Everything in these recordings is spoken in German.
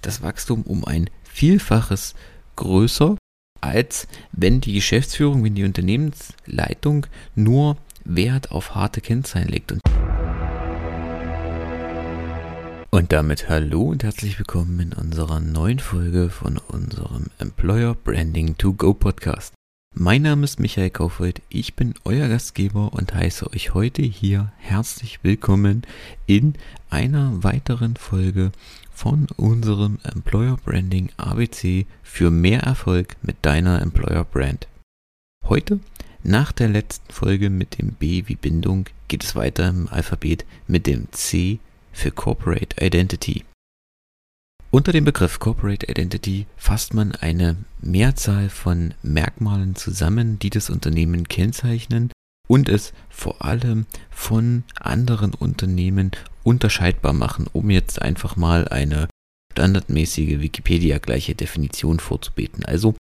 Das Wachstum um ein Vielfaches größer, als wenn die Geschäftsführung, wenn die Unternehmensleitung nur Wert auf harte Kennzahlen legt. Und und damit hallo und herzlich willkommen in unserer neuen Folge von unserem Employer Branding to Go Podcast. Mein Name ist Michael Kaufhold, ich bin euer Gastgeber und heiße euch heute hier herzlich willkommen in einer weiteren Folge von unserem Employer Branding ABC für mehr Erfolg mit deiner Employer Brand. Heute, nach der letzten Folge mit dem B wie Bindung, geht es weiter im Alphabet mit dem C für Corporate Identity. Unter dem Begriff Corporate Identity fasst man eine Mehrzahl von Merkmalen zusammen, die das Unternehmen kennzeichnen und es vor allem von anderen Unternehmen unterscheidbar machen, um jetzt einfach mal eine standardmäßige Wikipedia-gleiche Definition vorzubeten. Also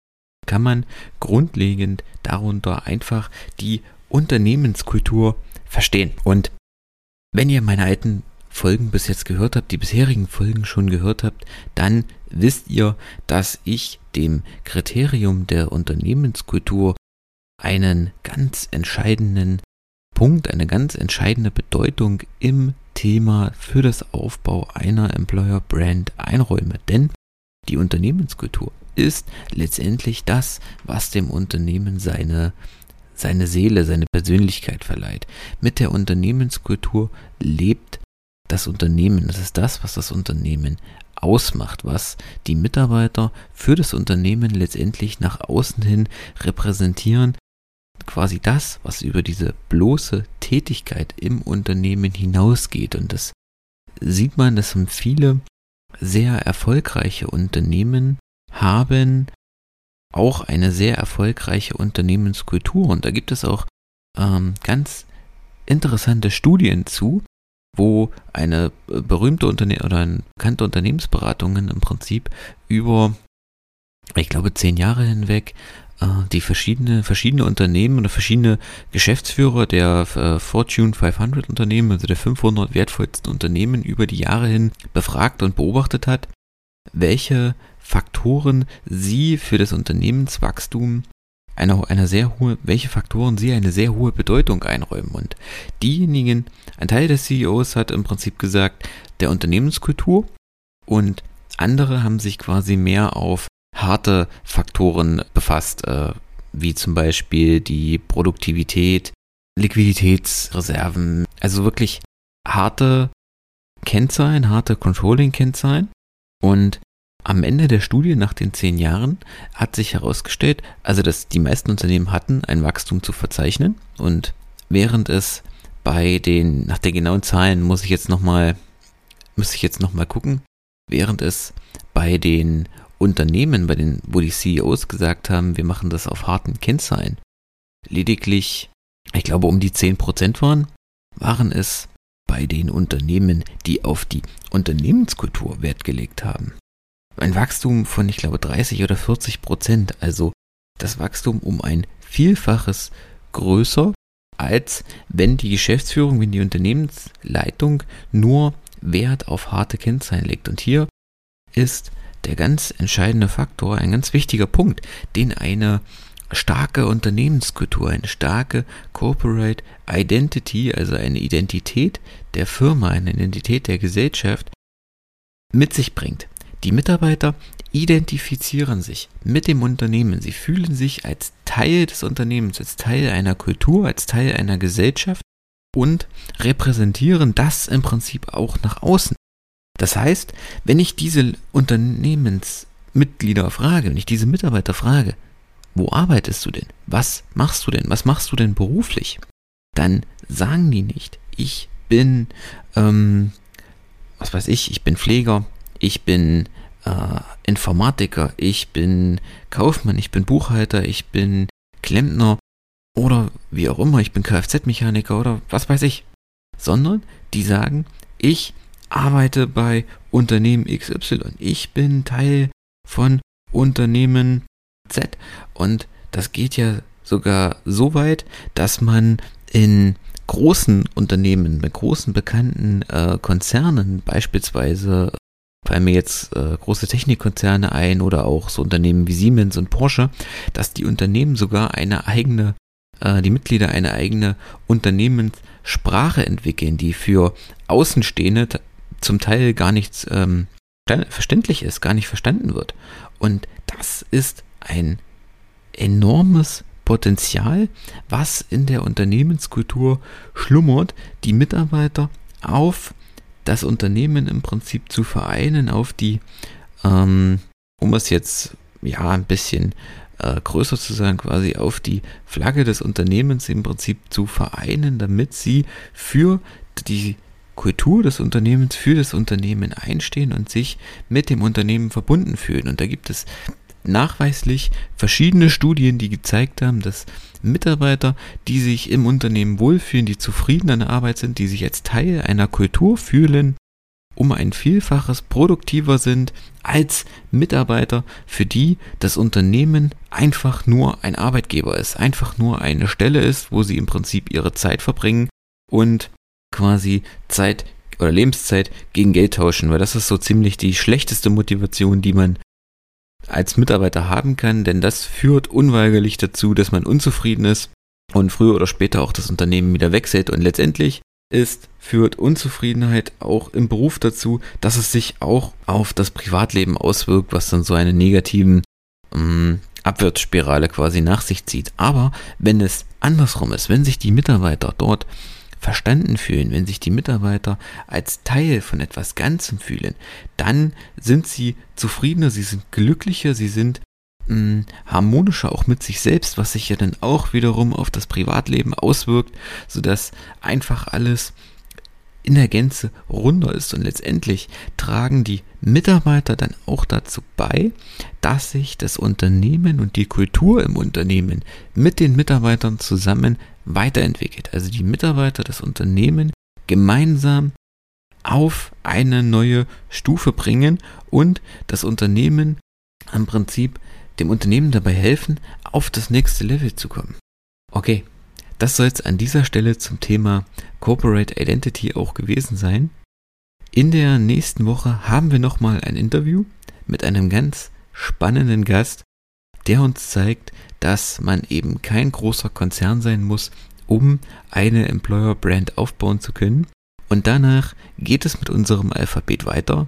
kann man grundlegend darunter einfach die Unternehmenskultur verstehen. Und wenn ihr meine alten Folgen bis jetzt gehört habt, die bisherigen Folgen schon gehört habt, dann wisst ihr, dass ich dem Kriterium der Unternehmenskultur einen ganz entscheidenden Punkt, eine ganz entscheidende Bedeutung im Thema für das Aufbau einer Employer Brand einräume. Denn die Unternehmenskultur ist letztendlich das, was dem Unternehmen seine seine Seele, seine Persönlichkeit verleiht. Mit der Unternehmenskultur lebt das Unternehmen. Das ist das, was das Unternehmen ausmacht, was die Mitarbeiter für das Unternehmen letztendlich nach außen hin repräsentieren. Quasi das, was über diese bloße Tätigkeit im Unternehmen hinausgeht. Und das sieht man, dass viele sehr erfolgreiche Unternehmen haben auch eine sehr erfolgreiche Unternehmenskultur. Und da gibt es auch ähm, ganz interessante Studien zu, wo eine äh, berühmte Unternehmen oder eine bekannte Unternehmensberatungen im Prinzip über, ich glaube, zehn Jahre hinweg die verschiedene, verschiedene Unternehmen oder verschiedene Geschäftsführer der äh, Fortune 500 Unternehmen, also der 500 wertvollsten Unternehmen über die Jahre hin befragt und beobachtet hat, welche Faktoren sie für das Unternehmenswachstum eine, eine sehr hohe, welche Faktoren sie eine sehr hohe Bedeutung einräumen. Und diejenigen, ein Teil des CEOs hat im Prinzip gesagt, der Unternehmenskultur und andere haben sich quasi mehr auf harte Faktoren befasst, äh, wie zum Beispiel die Produktivität, Liquiditätsreserven, also wirklich harte Kennzahlen, harte Controlling-Kennzahlen. Und am Ende der Studie nach den zehn Jahren hat sich herausgestellt, also dass die meisten Unternehmen hatten ein Wachstum zu verzeichnen und während es bei den, nach den genauen Zahlen muss ich jetzt nochmal, muss ich jetzt nochmal gucken, während es bei den Unternehmen, bei den, wo die CEOs gesagt haben, wir machen das auf harten Kennzahlen, lediglich, ich glaube, um die 10% waren, waren es bei den Unternehmen, die auf die Unternehmenskultur Wert gelegt haben ein Wachstum von, ich glaube, 30 oder 40 Prozent. Also das Wachstum um ein Vielfaches größer, als wenn die Geschäftsführung, wenn die Unternehmensleitung nur Wert auf harte Kennzahlen legt. Und hier ist der ganz entscheidende Faktor, ein ganz wichtiger Punkt, den eine starke Unternehmenskultur, eine starke Corporate Identity, also eine Identität der Firma, eine Identität der Gesellschaft mit sich bringt. Die Mitarbeiter identifizieren sich mit dem Unternehmen. Sie fühlen sich als Teil des Unternehmens, als Teil einer Kultur, als Teil einer Gesellschaft und repräsentieren das im Prinzip auch nach außen. Das heißt, wenn ich diese Unternehmensmitglieder frage, wenn ich diese Mitarbeiter frage, wo arbeitest du denn? Was machst du denn? Was machst du denn beruflich? Dann sagen die nicht, ich bin, ähm, was weiß ich, ich bin Pfleger, ich bin äh, Informatiker, ich bin Kaufmann, ich bin Buchhalter, ich bin Klempner oder wie auch immer, ich bin Kfz-Mechaniker oder was weiß ich. Sondern die sagen, ich arbeite bei Unternehmen XY, ich bin Teil von Unternehmen Z. Und das geht ja sogar so weit, dass man in großen Unternehmen, mit großen bekannten äh, Konzernen, beispielsweise fallen mir jetzt äh, große Technikkonzerne ein oder auch so Unternehmen wie Siemens und Porsche, dass die Unternehmen sogar eine eigene, äh, die Mitglieder eine eigene Unternehmenssprache entwickeln, die für Außenstehende zum Teil gar nichts ähm, verständlich ist, gar nicht verstanden wird. Und das ist ein enormes Potenzial, was in der Unternehmenskultur schlummert, die Mitarbeiter auf das Unternehmen im Prinzip zu vereinen, auf die, ähm, um es jetzt ja ein bisschen äh, größer zu sagen, quasi auf die Flagge des Unternehmens im Prinzip zu vereinen, damit sie für die Kultur des Unternehmens, für das Unternehmen einstehen und sich mit dem Unternehmen verbunden fühlen. Und da gibt es nachweislich verschiedene Studien, die gezeigt haben, dass Mitarbeiter, die sich im Unternehmen wohlfühlen, die zufrieden an der Arbeit sind, die sich als Teil einer Kultur fühlen, um ein Vielfaches produktiver sind als Mitarbeiter, für die das Unternehmen einfach nur ein Arbeitgeber ist, einfach nur eine Stelle ist, wo sie im Prinzip ihre Zeit verbringen und quasi Zeit oder Lebenszeit gegen Geld tauschen, weil das ist so ziemlich die schlechteste Motivation, die man als Mitarbeiter haben kann, denn das führt unweigerlich dazu, dass man unzufrieden ist und früher oder später auch das Unternehmen wieder wechselt und letztendlich ist, führt Unzufriedenheit auch im Beruf dazu, dass es sich auch auf das Privatleben auswirkt, was dann so eine negativen ähm, Abwärtsspirale quasi nach sich zieht. Aber wenn es andersrum ist, wenn sich die Mitarbeiter dort verstanden fühlen, wenn sich die Mitarbeiter als Teil von etwas Ganzem fühlen, dann sind sie zufriedener, sie sind glücklicher, sie sind hm, harmonischer auch mit sich selbst, was sich ja dann auch wiederum auf das Privatleben auswirkt, sodass einfach alles in der Gänze runder ist und letztendlich tragen die Mitarbeiter dann auch dazu bei, dass sich das Unternehmen und die Kultur im Unternehmen mit den Mitarbeitern zusammen weiterentwickelt. Also die Mitarbeiter, das Unternehmen gemeinsam auf eine neue Stufe bringen und das Unternehmen im Prinzip dem Unternehmen dabei helfen, auf das nächste Level zu kommen. Okay, das soll es an dieser Stelle zum Thema Corporate Identity auch gewesen sein. In der nächsten Woche haben wir nochmal ein Interview mit einem ganz spannenden Gast, der uns zeigt, dass man eben kein großer Konzern sein muss, um eine Employer Brand aufbauen zu können. Und danach geht es mit unserem Alphabet weiter,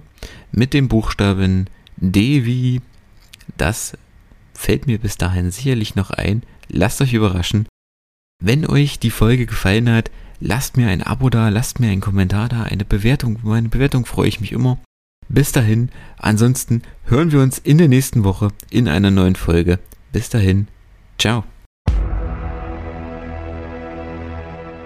mit dem Buchstaben D wie das fällt mir bis dahin sicherlich noch ein. Lasst euch überraschen. Wenn euch die Folge gefallen hat, lasst mir ein Abo da, lasst mir einen Kommentar da, eine Bewertung. Meine Bewertung freue ich mich immer. Bis dahin, ansonsten hören wir uns in der nächsten Woche in einer neuen Folge. Bis dahin, ciao.